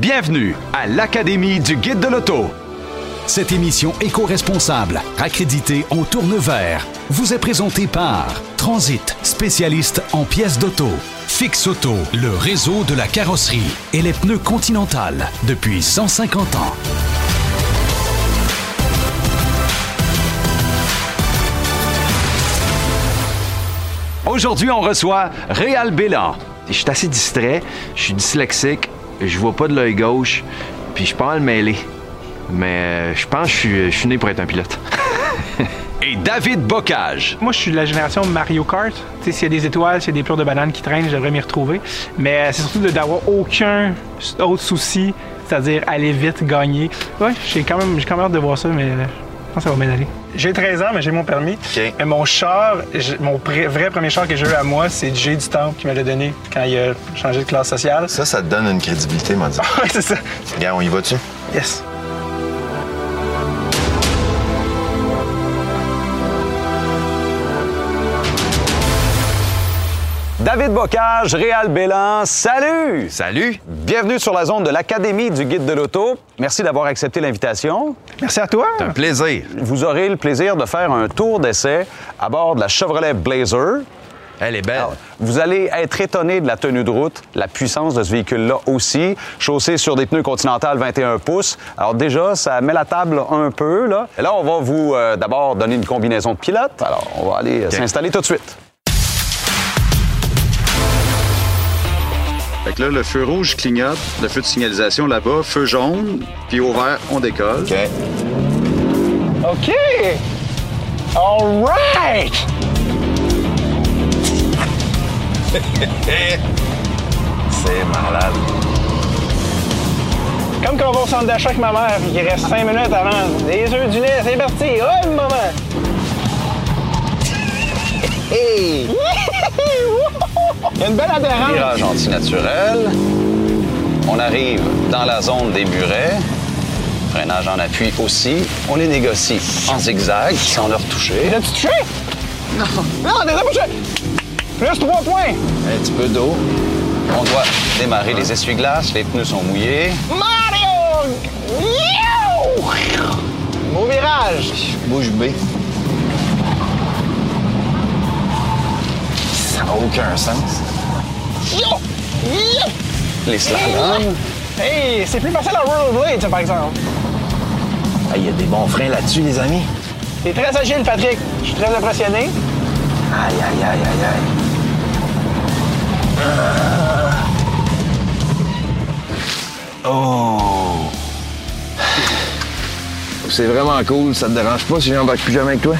Bienvenue à l'Académie du Guide de l'Auto. Cette émission éco-responsable, accréditée en tourne vert, vous est présentée par Transit, spécialiste en pièces d'auto. Fix Auto, le réseau de la carrosserie et les pneus Continental depuis 150 ans. Aujourd'hui, on reçoit Réal Bélan. Je suis assez distrait, je suis dyslexique, je vois pas de l'œil gauche, puis je suis pas mal mêlé. Mais euh, je pense que je suis, né pour être un pilote. Et David Bocage. Moi, je suis de la génération Mario Kart. Tu sais, s'il y a des étoiles, s'il y a des pleurs de bananes qui traînent, j'aimerais m'y retrouver. Mais euh, c'est surtout de- d'avoir aucun autre souci, c'est-à-dire aller vite, gagner. Ouais, j'ai quand même, j'ai quand même hâte de voir ça, mais euh, pense que ça va bien aller. J'ai 13 ans, mais j'ai mon permis. Mais mon char, mon vrai premier char que j'ai eu à moi, c'est Jay du Temple qui me l'a donné quand il a changé de classe sociale. Ça, ça te donne une crédibilité, m'a dit. ouais, c'est ça. Regarde, on y va-tu? Yes. David Bocage, Réal Bélan, salut! Salut. Bienvenue sur la zone de l'Académie du Guide de l'Auto. Merci d'avoir accepté l'invitation. Merci à toi. C'est un plaisir. Vous aurez le plaisir de faire un tour d'essai à bord de la Chevrolet Blazer. Elle est belle. Vous allez être étonné de la tenue de route, la puissance de ce véhicule-là aussi, chaussé sur des pneus Continental 21 pouces. Alors déjà, ça met la table un peu. Là, Et là on va vous euh, d'abord donner une combinaison de pilote. Alors, on va aller euh, s'installer tout de suite. Fait que là, le feu rouge clignote, le feu de signalisation là-bas, feu jaune, puis au vert, on décolle. OK. OK! All right! C'est malade. Comme quand on va au centre d'achat avec ma mère, qu'il reste 5 minutes avant. Des œufs, du lait, c'est parti. Oh, maman! Hey! Il y a une belle adhérence. Virage anti-naturel. On arrive dans la zone des murets. Freinage en appui aussi. On les négocie en zigzag, sans leur toucher. L'as-tu touché? Non. Non, déjà touché! Plus 3 points. Un petit peu d'eau. On doit démarrer les essuie-glaces. Les pneus sont mouillés. Mario! Yo! Beau virage. Bouge B. n'a aucun sens. Yo! Yo! Les slaloms. Hey, c'est plus facile à rollerblade, ça, par exemple. Il y a des bons freins là-dessus, les amis. T'es très agile, Patrick. Je suis très impressionné. Aïe, aïe, aïe, aïe, aïe. Ah. Oh! C'est vraiment cool. Ça te dérange pas si j'embarque plus jamais avec toi?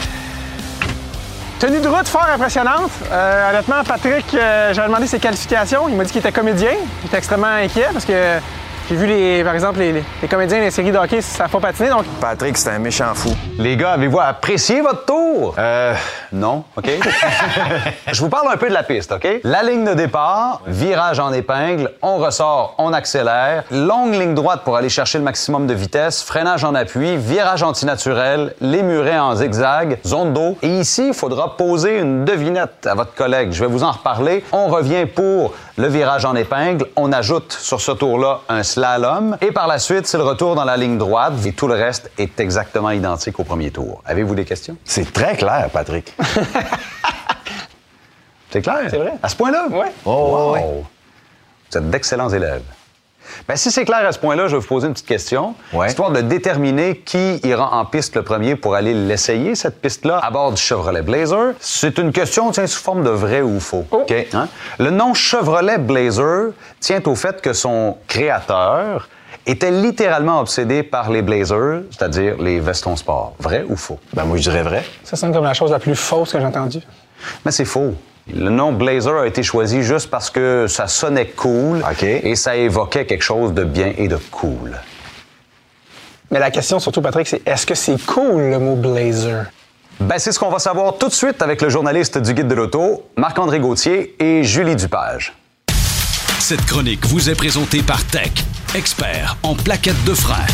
Tenue de route fort impressionnante. Euh, honnêtement, Patrick, euh, j'avais demandé ses qualifications. Il m'a dit qu'il était comédien. Il était extrêmement inquiet parce que j'ai vu, les, par exemple, les, les- les comédiens des séries de hockey, ça n'a pas patiné. Donc, Patrick, c'est un méchant fou. Les gars, avez-vous apprécié votre tour? Euh, non, OK. Je vous parle un peu de la piste, OK? La ligne de départ, virage en épingle, on ressort, on accélère, longue ligne droite pour aller chercher le maximum de vitesse, freinage en appui, virage antinaturel, les murets en zigzag, zone d'eau. Et ici, il faudra poser une devinette à votre collègue. Je vais vous en reparler. On revient pour le virage en épingle. On ajoute sur ce tour-là un slalom. Et par la suite, c'est le retour dans la ligne droite. Et tout le reste est exactement identique au premier tour. Avez-vous des questions? C'est très clair, Patrick. C'est clair? C'est vrai. À ce point-là? Ouais. Oh, Vous êtes d'excellents élèves. Ben, si c'est clair à ce point-là, je vais vous poser une petite question, Ouais. histoire de déterminer qui ira en piste le premier pour aller l'essayer, cette piste-là, à bord du Chevrolet Blazer. C'est une question, tiens, sous forme de vrai ou faux. OK? Hein? Le nom Chevrolet Blazer tient au fait que son créateur était littéralement obsédé par les Blazers, c'est-à-dire les vestons sport. Vrai ou faux? Ben, moi, je dirais vrai. ça sonne comme la chose la plus fausse que j'ai entendue. Mais c'est faux. Le nom Blazer a été choisi juste parce que ça sonnait cool et ça évoquait quelque chose de bien et de cool. Mais la question, surtout, Patrick, c'est est-ce que c'est cool le mot blazer? Ben, c'est ce qu'on va savoir tout de suite avec le journaliste du Guide de l'Auto, Marc-André Gauthier et Julie Dupage. Cette chronique vous est présentée par Tech, expert en plaquettes de frein.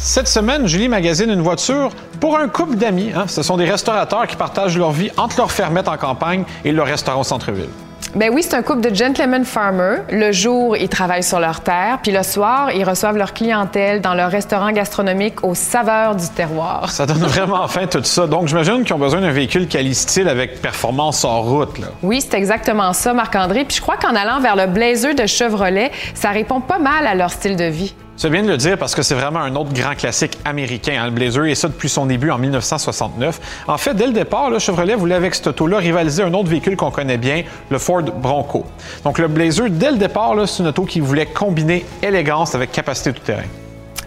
Cette semaine, Julie magasine une voiture pour un couple d'amis. hein. Ce sont des restaurateurs qui partagent leur vie entre leur fermette en campagne et leur restaurant au centre-ville. Ben oui, c'est un couple de gentlemen farmers. Le jour, ils travaillent sur leur terre, puis le soir, ils reçoivent leur clientèle dans leur restaurant gastronomique aux saveurs du terroir. Ça donne vraiment faim tout ça. Donc, j'imagine qu'ils ont besoin d'un véhicule quali-style avec performance en route. Là. Oui, c'est exactement ça, Marc-André. Puis je crois qu'en allant vers le Blazer de Chevrolet, ça répond pas mal à leur style de vie. C'est bien de le dire parce que c'est vraiment un autre grand classique américain, hein, le Blazer, et ça depuis son début en 1969. En fait, dès le départ, le Chevrolet voulait avec cette auto-là rivaliser un autre véhicule qu'on connaît bien, le Ford Bronco. Donc le Blazer, dès le départ, c'est une auto qui voulait combiner élégance avec capacité tout-terrain.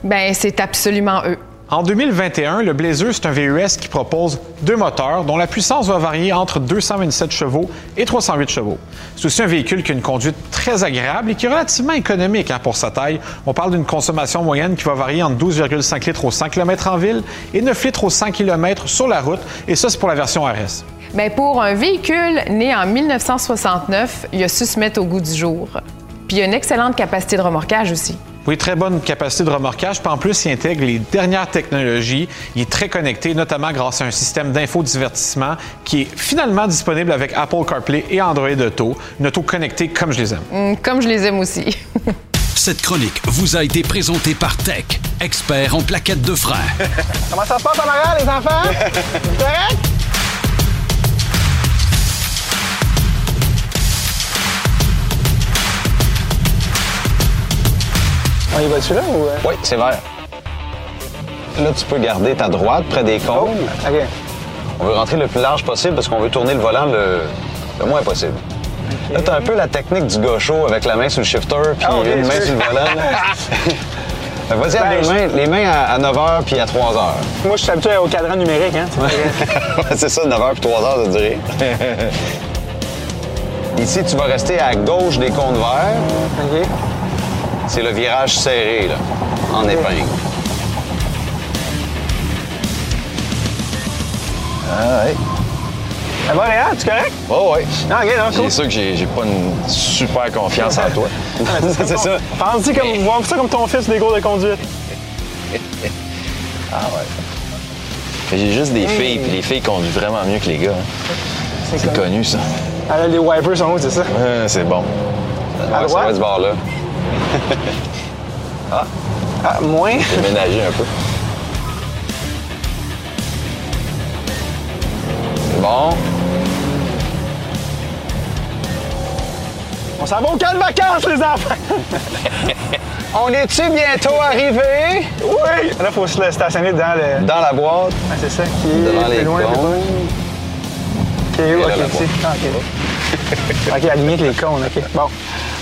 Ben, c'est absolument eux. En 2021, le Blazer, c'est un VUS qui propose deux moteurs dont la puissance va varier entre 227 chevaux et 308 chevaux. C'est aussi un véhicule qui a une conduite très agréable et qui est relativement économique hein, pour sa taille. On parle d'une consommation moyenne qui va varier entre 12,5 litres au 100 km en ville et 9 litres au 100 km sur la route, et ça, c'est pour la version RS. Bien, pour un véhicule né en 1969, il a su se mettre au goût du jour. Puis il a une excellente capacité de remorquage aussi. Oui, très bonne capacité de remorquage. Puis en plus, il intègre les dernières technologies. Il est très connecté, notamment grâce à un système d'infodivertissement qui est finalement disponible avec Apple CarPlay et Android Auto. Une auto connectée comme je les aime. Hum, Comme je les aime aussi. Cette chronique vous a été présentée par Tech, expert en plaquettes de frein. Comment ça se passe en arrière, les enfants? Correct? On y va dessus là ou. euh? Oui, c'est vert. Là, tu peux garder ta droite près des Oh, cônes. OK. On veut rentrer le plus large possible parce qu'on veut tourner le volant le, le moins possible. Là, t'as un peu la technique du gaucho avec la main sur le shifter puis Ah, ok, une main sur le volant. Vas-y, à Ben, les mains, les mains à, 9h puis à 3h. Moi, je suis habitué au cadran numérique, hein. c'est ça, 9h puis 3h, ça dirait. Ici, tu vas rester à gauche des cônes verts. OK. C'est le virage serré, là, en épingle. Ah, ouais. Ça va, Réal? Tu correct? Oh, ouais. Non, OK, non, cool. C'est sûr que j'ai pas une super confiance en toi. c'est ça. Pense-y comme, ça comme ton fils des cours de conduite. Ah, ouais. J'ai juste des filles, puis les filles conduisent vraiment mieux que les gars. hein. C'est connu, ça. Ah, là, les wipers sont hauts, c'est ça? Ouais, c'est bon. À Ouais, ça droite? va être ce bord-là. Ah, moins. Déménager un peu. Bon. On s'en va au camp de vacances, les enfants! On est-tu bientôt arrivé? Oui! Là, il faut se le stationner dans le. Dans la boîte, Ah, c'est ça qui est devant plus les loin. plus loin. OK, là, OK, ici. Ah, OK. OK, aligné avec les cônes, OK. Bon.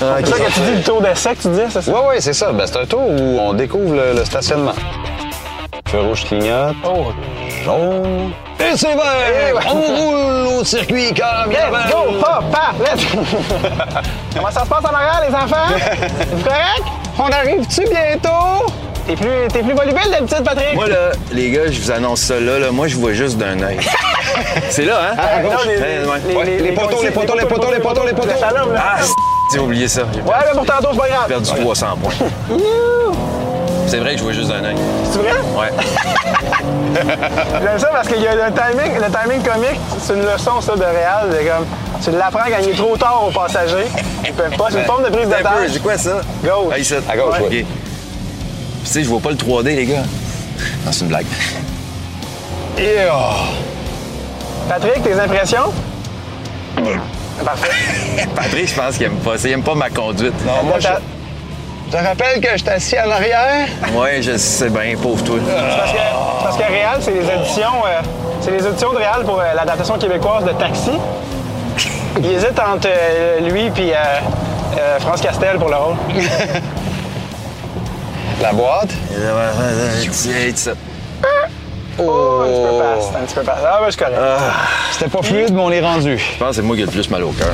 Ah, c'est ça que tu dis, le tour d'essai que tu dis, c'est ça? Oui, oui, c'est ça. Ben, c'est un tour où on découvre le, le stationnement. Feu rouge clignote. Oh, Jaune. Et c'est vert! On roule au circuit caramel. Let's go! Pop, paf, let's Comment ça se passe en arrière, les enfants? Vous correct? On arrive-tu bientôt? T'es plus, t'es plus volubile d'habitude, Patrick? Moi, là, les gars, je vous annonce ça là, là. Moi, je vois juste d'un œil. c'est là, hein? Ah, non, les. Ouais, les poteaux, les poteaux, les poteaux, les poteaux, les poteaux. Ah, j'ai oublié ça. J'ai Ouais, mais pour tantôt, c'est pas grave. perdu 300 points. C'est vrai que je vois juste d'un œil. C'est vrai? Ouais. J'aime ça parce qu'il y a le timing, le timing comique, c'est une leçon, ça, de réel. de comme, tu l'apprends il est trop tard aux passagers. Ils peuvent pas. C'est une forme de prise Un peu, d'otage. c'est quoi ça? Gauche. Ah, ici. À gauche, Ok. oui. Puis, tu sais, je vois pas le 3D, les gars. Non, c'est une blague. Yeah. Patrick, tes impressions? Parfait. Patrick, je pense qu'il aime pas ça. Il aime pas ma conduite. Non, moi, je te rappelle que je suis assis en arrière. Ouais, je sais bien, pauvre toi. Parce que, parce que Réal, c'est les éditions, euh, c'est les éditions de Réal pour euh, l'adaptation québécoise de Taxi. Il hésite entre euh, lui et France Castel pour le rôle. La boîte. Oh, un petit peu passe, un petit peu passe. Ah, ben, c'est correct. C'était pas fluide, mais on est rendu. Je pense que c'est moi qui ai le plus mal au cœur.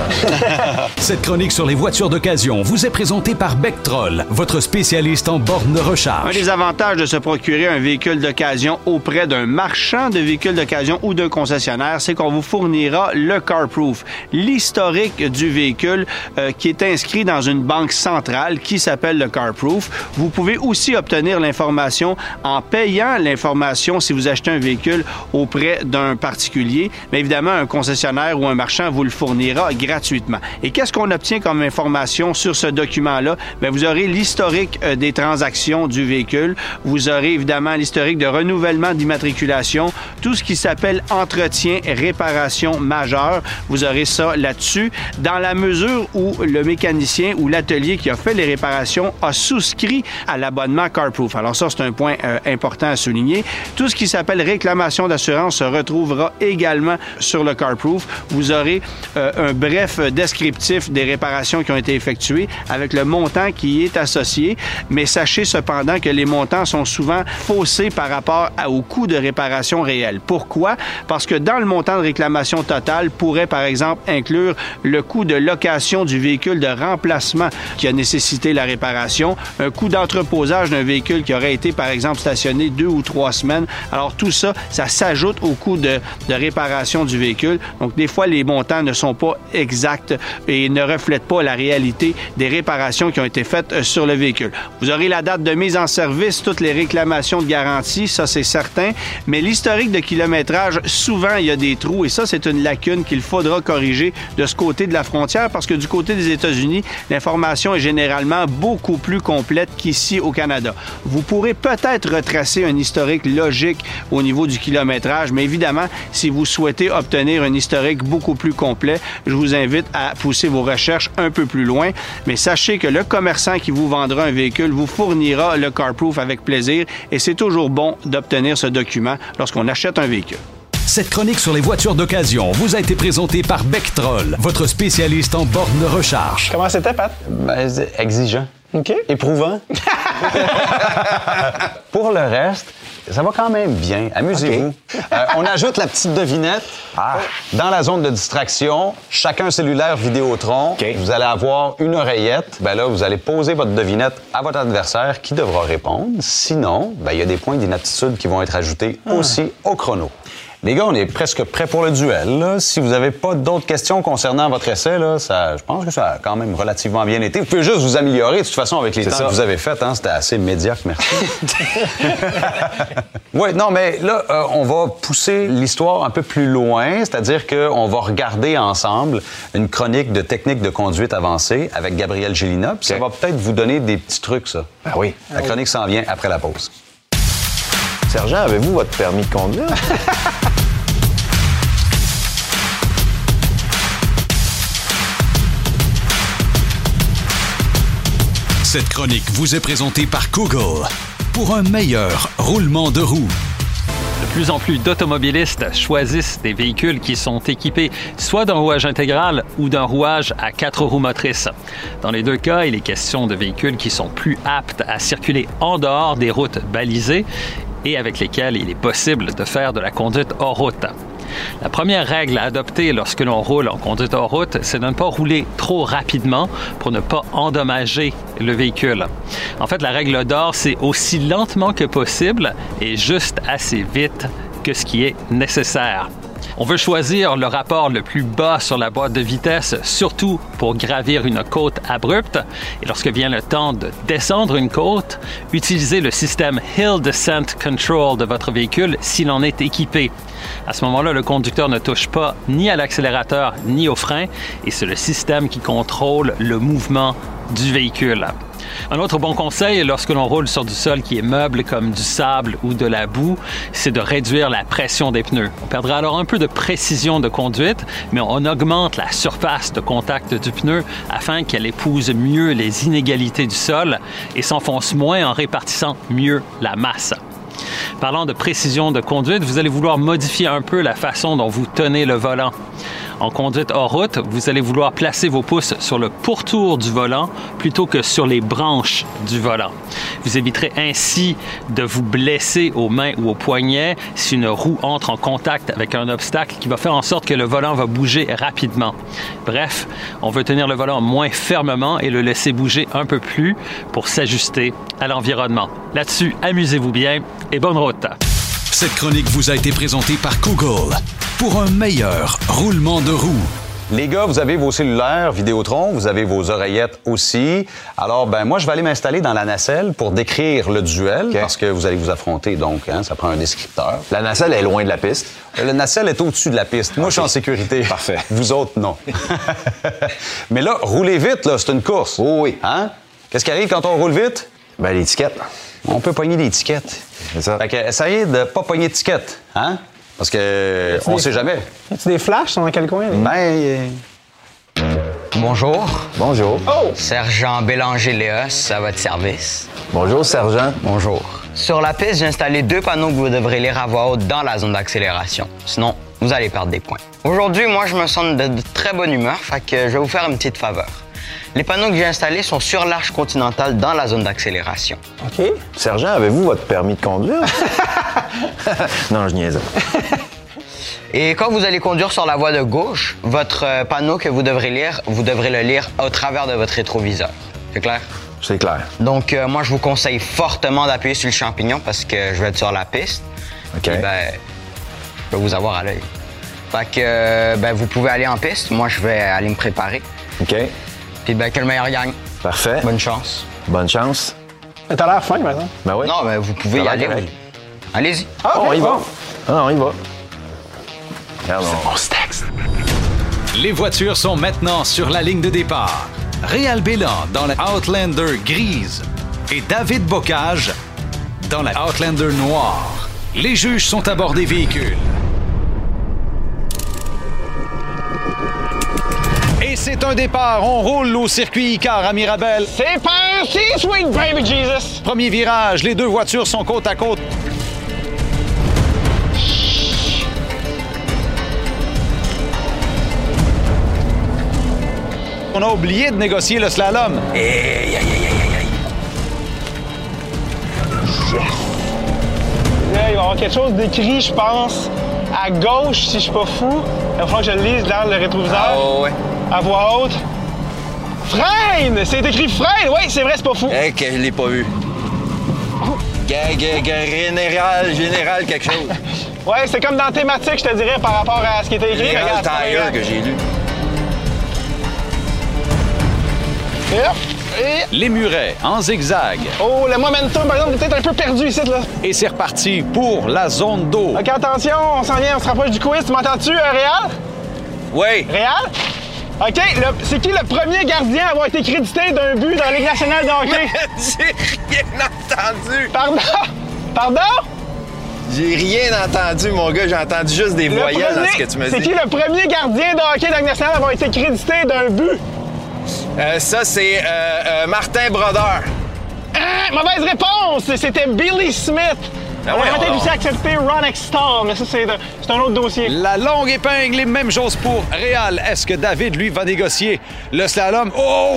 Cette chronique sur les voitures d'occasion vous est présentée par Bectrol, votre spécialiste en borne de Un recharge. des avantages de se procurer un véhicule d'occasion auprès d'un marchand de véhicules d'occasion ou d'un concessionnaire, c'est qu'on vous fournira le CarProof, l'historique du véhicule euh, qui est inscrit dans une banque centrale qui s'appelle le CarProof. Vous pouvez aussi obtenir l'information en payant l'information si vous achetez achetez un véhicule auprès d'un particulier, mais évidemment, un concessionnaire ou un marchand vous le fournira gratuitement. Et qu'est-ce qu'on obtient comme information sur ce document-là? Bien, vous aurez l'historique euh, des transactions du véhicule. Vous aurez évidemment l'historique de renouvellement d'immatriculation, tout ce qui s'appelle entretien, réparation majeure. Vous aurez ça là-dessus. Dans la mesure où le mécanicien ou l'atelier qui a fait les réparations a souscrit à l'abonnement CarProof. Alors ça, c'est un point euh, important à souligner. Tout ce qui s'appelle réclamation d'assurance se retrouvera également sur le CarProof. Vous aurez euh, un bref descriptif des réparations qui ont été effectuées avec le montant qui est associé. Mais sachez cependant que les montants sont souvent faussés par rapport au coût de réparation réel. Pourquoi? Parce que dans le montant de réclamation totale pourrait, par exemple, inclure le coût de location du véhicule de remplacement qui a nécessité la réparation, un coût d'entreposage d'un véhicule qui aurait été, par exemple, stationné deux ou trois semaines. Alors, tout ça, ça s'ajoute au coût de, de réparation du véhicule. Donc, des fois, les montants ne sont pas exacts et ne reflètent pas la réalité des réparations qui ont été faites euh, sur le véhicule. Vous aurez la date de mise en service, toutes les réclamations de garantie, ça c'est certain, mais l'historique de kilométrage, souvent il y a des trous et ça c'est une lacune qu'il faudra corriger de ce côté de la frontière parce que du côté des États-Unis, l'information est généralement beaucoup plus complète qu'ici au Canada. Vous pourrez peut-être retracer un historique logique au niveau du kilométrage, mais évidemment, si vous souhaitez obtenir un historique beaucoup plus complet, je vous invite à pousser vos recherches un peu plus loin. Mais sachez que le commerçant qui vous vendra un véhicule vous fournira le CarProof avec plaisir et c'est toujours bon d'obtenir ce document lorsqu'on achète un véhicule. Cette chronique sur les voitures d'occasion vous a été présentée par Bectrol, votre spécialiste en borne de recharge. Comment c'était, Pat? Ben, exigeant. OK. Éprouvant. Pour le reste, ça va quand même bien. Amusez-vous. Euh, on ajoute la petite devinette. Dans la zone de distraction, chacun cellulaire Vidéotron. Vous allez avoir une oreillette. Ben là, vous allez poser votre devinette à votre adversaire qui devra répondre. Sinon, ben, il y a des points d'inaptitude qui vont être ajoutés aussi au chrono. Les gars, on est presque prêts pour le duel. là. Si vous n'avez pas d'autres questions concernant votre essai, là, ça, je pense que ça a quand même relativement bien été. Vous pouvez juste vous améliorer, de toute façon, avec les temps ça. que vous avez faits. Hein, C'était assez médiocre, merci. oui, non, mais là, euh, on va pousser l'histoire un peu plus loin, c'est-à-dire qu'on va regarder ensemble une chronique de technique de conduite avancée avec Gabriel Gélina, puis ça va peut-être vous donner des petits trucs, ça. Ah oui. La chronique s'en vient après la pause. Sergent, avez-vous votre permis de conduire? Cette chronique vous est présentée par Google pour un meilleur roulement de roue. De plus en plus d'automobilistes choisissent des véhicules qui sont équipés soit d'un rouage intégral ou d'un rouage à quatre roues motrices. Dans les deux cas, il est question de véhicules qui sont plus aptes à circuler en dehors des routes balisées et avec lesquels il est possible de faire de la conduite hors route. La première règle à adopter lorsque l'on roule en conduite hors route, c'est de ne pas rouler trop rapidement pour ne pas endommager le véhicule. En fait, la règle d'or, c'est aussi lentement que possible et juste assez vite que ce qui est nécessaire. On veut choisir le rapport le plus bas sur la boîte de vitesse, surtout pour gravir une côte abrupte. Et lorsque vient le temps de descendre une côte, utilisez le système Hill Descent Control de votre véhicule s'il en est équipé. À ce moment-là, le conducteur ne touche pas ni à l'accélérateur ni au frein et c'est le système qui contrôle le mouvement du véhicule. Un autre bon conseil lorsque l'on roule sur du sol qui est meuble comme du sable ou de la boue, c'est de réduire la pression des pneus. On perdra alors un peu de précision de conduite, mais on augmente la surface de contact du pneu afin qu'elle épouse mieux les inégalités du sol et s'enfonce moins en répartissant mieux la masse. Parlant de précision de conduite, vous allez vouloir modifier un peu la façon dont vous tenez le volant. En conduite hors route, vous allez vouloir placer vos pouces sur le pourtour du volant plutôt que sur les branches du volant. Vous éviterez ainsi de vous blesser aux mains ou aux poignets si une roue entre en contact avec un obstacle qui va faire en sorte que le volant va bouger rapidement. Bref, on veut tenir le volant moins fermement et le laisser bouger un peu plus pour s'ajuster à l'environnement. Là-dessus, amusez-vous bien et bonne route. Cette chronique vous a été présentée par Google pour un meilleur roulement de roue. Les gars, vous avez vos cellulaires Vidéotron, vous avez vos oreillettes aussi. Alors, ben moi, je vais aller m'installer dans la nacelle pour décrire le duel, parce que vous allez vous affronter, donc hein, ça prend un descripteur. La nacelle est loin de la piste. Le nacelle est au-dessus de la piste. Moi, je suis en sécurité. Parfait. Vous autres, non. Mais là, roulez vite, là, c'est une course. Oh oui. Hein? Qu'est-ce qui arrive quand on roule vite? Ben, l'étiquette. On peut pogner des tickets. C'est ça. Fait que essayez de pas pogner de tickets, hein? Parce que on des- sait jamais. Y a-tu des flashs? Dans quel coin? Ben, Bonjour. Bonjour. Oh! Sergent Bélanger-Léos, à votre service. Bonjour, sergent. Bonjour. Sur la piste, j'ai installé deux panneaux que vous devrez lire à voix haute dans la zone d'accélération. Sinon, vous allez perdre des points. Aujourd'hui, moi, je me sens de, de très bonne humeur, fait que je vais vous faire une petite faveur. Les panneaux que j'ai installés sont sur l'arche continentale dans la zone d'accélération. OK. Sergent, avez-vous votre permis de conduire? non, je niaise. Et quand vous allez conduire sur la voie de gauche, votre euh, panneau que vous devrez lire, vous devrez le lire au travers de votre rétroviseur. C'est clair? C'est clair. Donc, euh, moi, je vous conseille fortement d'appuyer sur le champignon parce que je vais être sur la piste. OK. Puis, ben, je vais vous avoir à l'œil. Fait que, euh, ben, vous pouvez aller en piste. Moi, je vais aller me préparer. OK. Puis, ben, que le meilleur gagne. Parfait. Bonne chance. Bonne chance. Mais T'as l'air fin, maintenant. Ben oui. Non, ben, vous pouvez y aller. oui. Allez-y. Ah, on ok, y va. Ah, on y va. Regarde, on- Les voitures sont maintenant sur la ligne de départ. Réal Bélan dans la Outlander grise et David Bocage dans la Outlander noire. Les juges sont à bord des véhicules. C'est un départ. On roule au circuit Icar à Mirabel. C'est parti, sweet baby Jesus! Premier virage, les deux voitures sont côte à côte. On a oublié de négocier le slalom. Là, il va y avoir quelque chose d'écrit, je pense, à gauche, si je suis pas fou. Il va falloir que je le lise dans le rétroviseur. Ah, ouais. À voix haute. Freine! C'est écrit freine! Oui, c'est vrai, c'est pas fou. Eh, que je l'ai pas vu. Général, général, quelque chose. Ouais, c'est comme dans thématique, je te dirais, par rapport à ce qui était écrit. Général Regarde, c'est Tire que j'ai lu. Et hop, et- Les murets en zigzag. Oh, le momentum, par exemple, est peut-être un peu perdu ici, là. Et c'est reparti pour la zone d'eau. OK, attention, on s'en vient, on se rapproche du quiz. Tu m'entends-tu, euh, Réal? Oui. Réal? OK, c'est qui le premier gardien à avoir été crédité d'un but dans la Ligue nationale de hockey? J'ai rien entendu. Pardon? Pardon? J'ai rien entendu, mon gars. J'ai entendu juste des Le voyelles dans ce que tu me C'est dis. qui le premier gardien de hockey de la Ligue nationale à avoir été crédité d'un but? Euh, ça, c'est euh, euh, Martin Brodeur. Ah, mauvaise réponse! C'était Billy Smith. Ah On ouais, peut-être on- aussi accepté Ron Extall, mais ça, c'est de- un autre dossier. La longue épingle, les mêmes choses pour Réal. Est-ce que David, lui, va négocier le slalom? Oh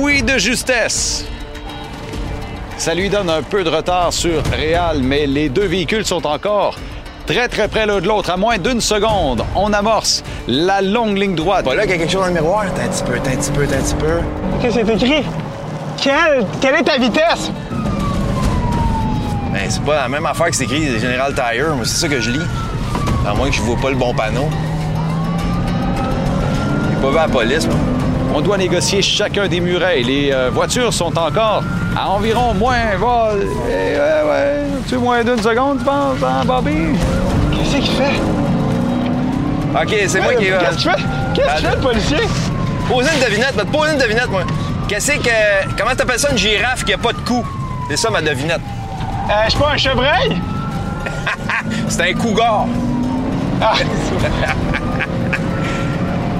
oui, de justesse. Ça lui donne un peu de retard sur Réal, mais les deux véhicules sont encore très très près l'un de l'autre. À moins d'une seconde, on amorce la longue ligne droite. Pas là qu'il y a quelque chose dans le miroir? T'as un petit peu, t'as un petit peu, t'as un petit peu. Qu'est-ce que c'est écrit? Quelle, quelle est ta vitesse? Ben, c'est pas la même affaire que c'est écrit Général Tire, mais c'est ça que je lis. À moins que je vois pas le bon panneau. J'ai pas vu la police, moi. On doit négocier chacun des murets. Les euh, voitures sont encore à environ moins... Va, eh, ouais, ouais, tu moins d'une seconde, tu penses, hein, Bobby? Qu'est-ce qu'il fait? OK, c'est moi qui... Qu'est-ce que tu fais? Qu'est-ce que tu fais, le policier? Poser une devinette, va te poser une devinette, moi. Qu'est-ce que... Comment t'appelles ça, une girafe qui a pas de cou? C'est ça, ma devinette. Euh, je suis pas un chevreuil? C'est un cougar. Ah,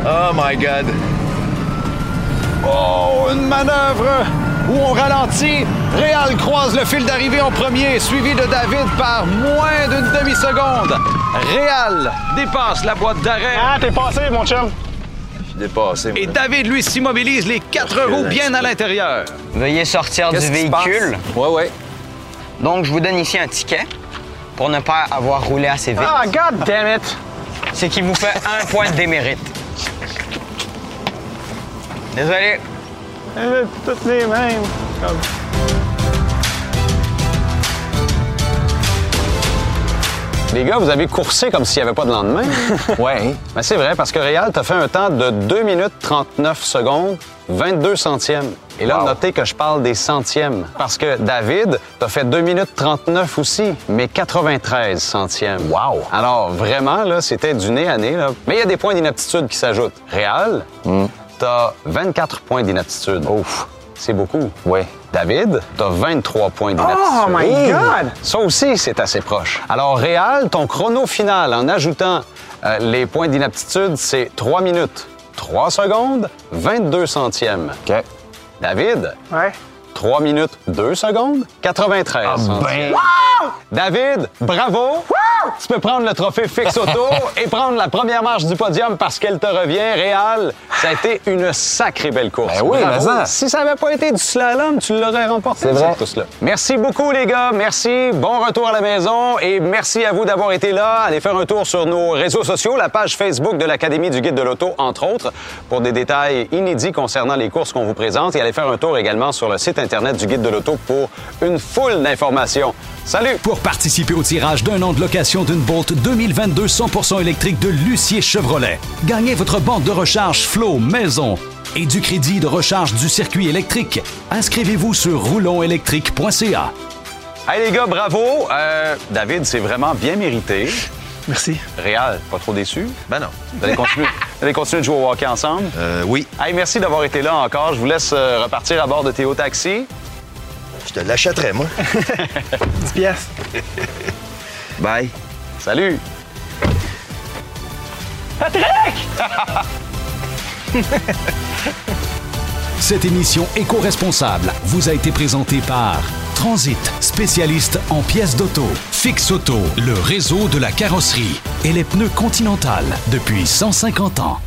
Oh my God. Oh, une manœuvre où on ralentit. Réal croise le fil d'arrivée en premier, suivi de David par moins d'une demi-seconde. Réal dépasse la boîte d'arrêt. ah t'es passé, mon chum. Je suis dépassé. Et David, lui, s'immobilise les quatre roues bien à l'intérieur. Veuillez sortir du véhicule. Ouais, ouais. Donc, je vous donne ici un ticket pour ne pas avoir roulé assez vite. Ah, god damn it. C'est qui vous fait un point de démérite. Désolé. Toutes les mêmes. Comme- Les gars, vous avez coursé comme s'il n'y avait pas de lendemain. Ouais. Mais c'est vrai, parce que Réal, t'as fait un temps de 2 minutes 39 secondes, 22 centièmes. Et là, Wow. notez que je parle des centièmes. Parce que David, t'as fait 2 minutes 39 aussi, mais 93 centièmes. Wow. Alors, vraiment, là, c'était du nez à nez. Là. Mais il y a des points d'inaptitude qui s'ajoutent. Réal, t'as 24 points d'inaptitude. Ouf. C'est beaucoup. Oui. David, t'as 23 points d'inaptitude. Oh my God! Ça aussi, c'est assez proche. Alors, Réal, ton chrono final, en ajoutant euh, les points d'inaptitude, c'est 3 minutes, 3 secondes, 22 centièmes. OK. David, Ouais. 3 minutes, 2 secondes, 93 Ah, ben. David, bravo! Tu peux prendre le trophée Fix Auto et prendre la première marche du podium parce qu'elle te revient. Réal, ça a été une sacrée belle course. Ben oui, mais ça. Si ça n'avait pas été du slalom, tu l'aurais remporté. C'est vrai. cette. Merci beaucoup, les gars. Merci. Bon retour à la maison et merci à vous d'avoir été là. Allez faire un tour sur nos réseaux sociaux, la page Facebook de l'Académie du Guide de l'Auto, entre autres, pour des détails inédits concernant les courses qu'on vous présente. Et allez faire un tour également sur le site Internet du Guide de l'Auto pour une foule d'informations. Salut! Pour participer au tirage d'un an de location d'une Bolt 2022 100% électrique de Lucier Chevrolet, gagnez votre bande de recharge Flow Maison et du crédit de recharge du circuit électrique. Inscrivez-vous sur roulonélectrique.ca. Hey les gars, bravo! Euh, David, c'est vraiment bien mérité. Merci. Réal, pas trop déçu? Ben non. Vous allez continuer, allez continuer de jouer au hockey ensemble? Euh, oui. Hey, merci d'avoir été là encore. Je vous laisse euh, repartir à bord de Théo Taxi. Je te l'achèterais, moi. 10 pièces. Bye. Salut! Cette émission éco-responsable vous a été présentée par Transit, spécialiste en pièces d'auto. Fix Auto, le réseau de la carrosserie et les pneus Continental depuis 150 ans.